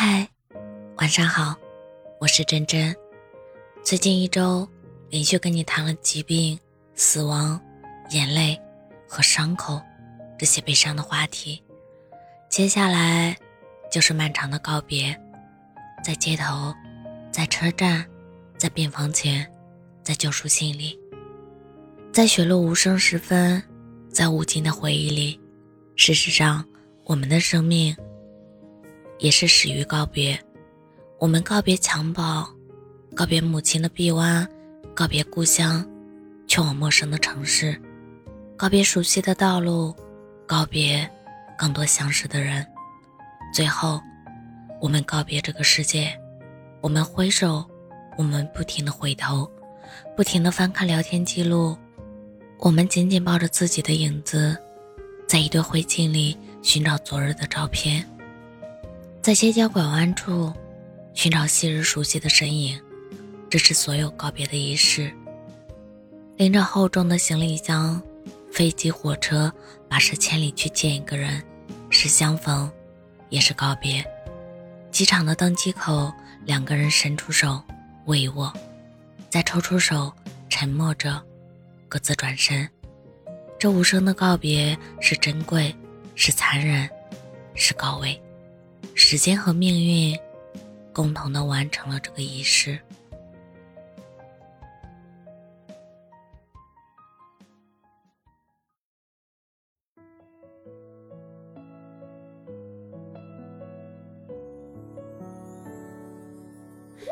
嗨，晚上好，我是真真。最近一周连续跟你谈了疾病、死亡、眼泪和伤口这些悲伤的话题，接下来就是漫长的告别，在街头，在车站，在病房前，在救赎信里，在雪落无声时分，在无尽的回忆里。事实上，我们的生命。也是始于告别，我们告别襁褓，告别母亲的臂弯，告别故乡，去往陌生的城市，告别熟悉的道路，告别更多相识的人，最后，我们告别这个世界。我们挥手，我们不停的回头，不停的翻看聊天记录，我们紧紧抱着自己的影子，在一堆灰烬里寻找昨日的照片。在街角拐弯处，寻找昔日熟悉的身影，这是所有告别的仪式。拎着厚重的行李箱，飞机、火车，跋涉千里去见一个人，是相逢，也是告别。机场的登机口，两个人伸出手，握一握，再抽出手，沉默着，各自转身。这无声的告别，是珍贵，是残忍，是高危。时间和命运，共同的完成了这个仪式。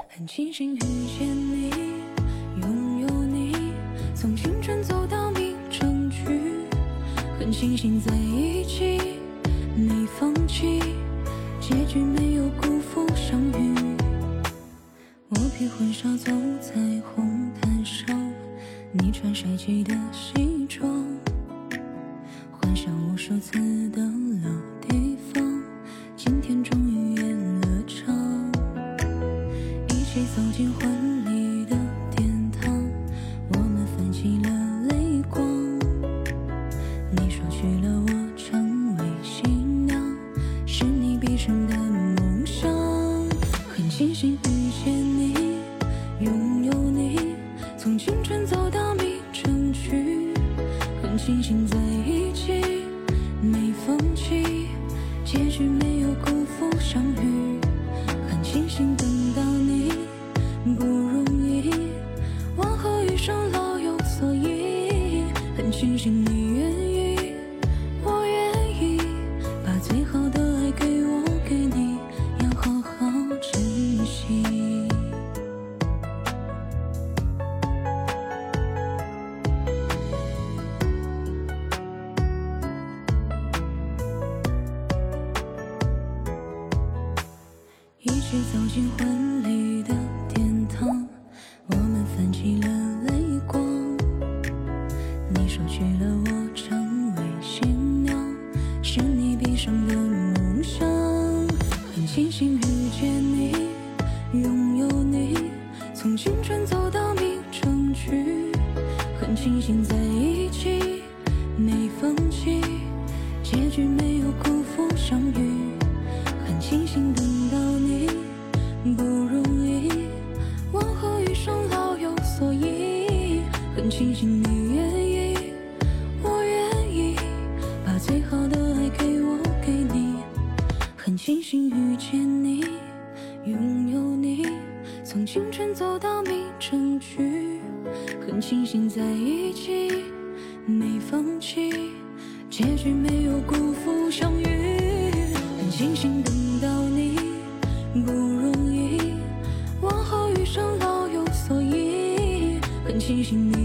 很庆幸遇见你，拥有你，从青春走到蜜成局。很庆幸在一起，没放弃。结局没有辜负相遇，我披婚纱走在红毯上，你穿帅气的西装，幻想无数次的老地方，今天终于演了场，一起走进婚礼的殿堂，我们泛起了庆幸遇见你，拥有你，从青春走到迷城去。很庆幸在一起，没放弃，结局没有辜负相遇。一起走进婚礼的殿堂，我们泛起了泪光。你说娶了我成为新娘，是你毕生的梦想。很庆幸遇见你，拥有你，从青春走到明成局。很庆幸在一起，没放弃，结局没有辜负相遇。很庆幸等到，不容易，往后余生老有所依。很庆幸你愿意，我愿意，把最好的爱给我，给你。很庆幸遇见你，拥有你，从青春走到蜜成局。很庆幸在一起，没放弃，结局没有辜负相遇。很庆幸易，往后余生老有所依。很庆幸你愿。